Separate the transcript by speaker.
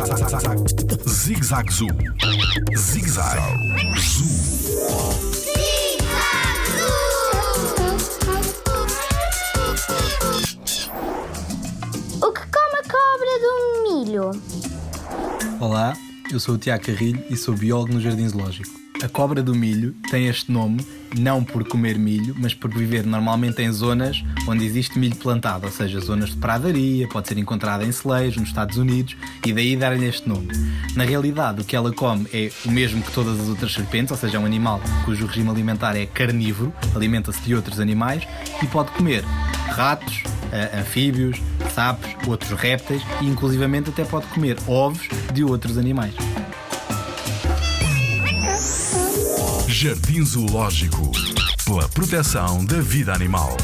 Speaker 1: Zig Zag Zoo. Zig Zag Zoo.
Speaker 2: O que come a cobra do milho?
Speaker 3: Olá, eu sou o Tiago Carrilho e sou biólogo no Jardim Zoológico. A cobra do milho tem este nome não por comer milho, mas por viver normalmente em zonas onde existe milho plantado, ou seja, zonas de pradaria, pode ser encontrada em celeiros, nos Estados Unidos, e daí dar-lhe este nome. Na realidade, o que ela come é o mesmo que todas as outras serpentes, ou seja, é um animal cujo regime alimentar é carnívoro, alimenta-se de outros animais e pode comer ratos, anfíbios, sapos, outros répteis e inclusivamente até pode comer ovos de outros animais.
Speaker 1: Jardim Zoológico. Pela proteção da vida animal.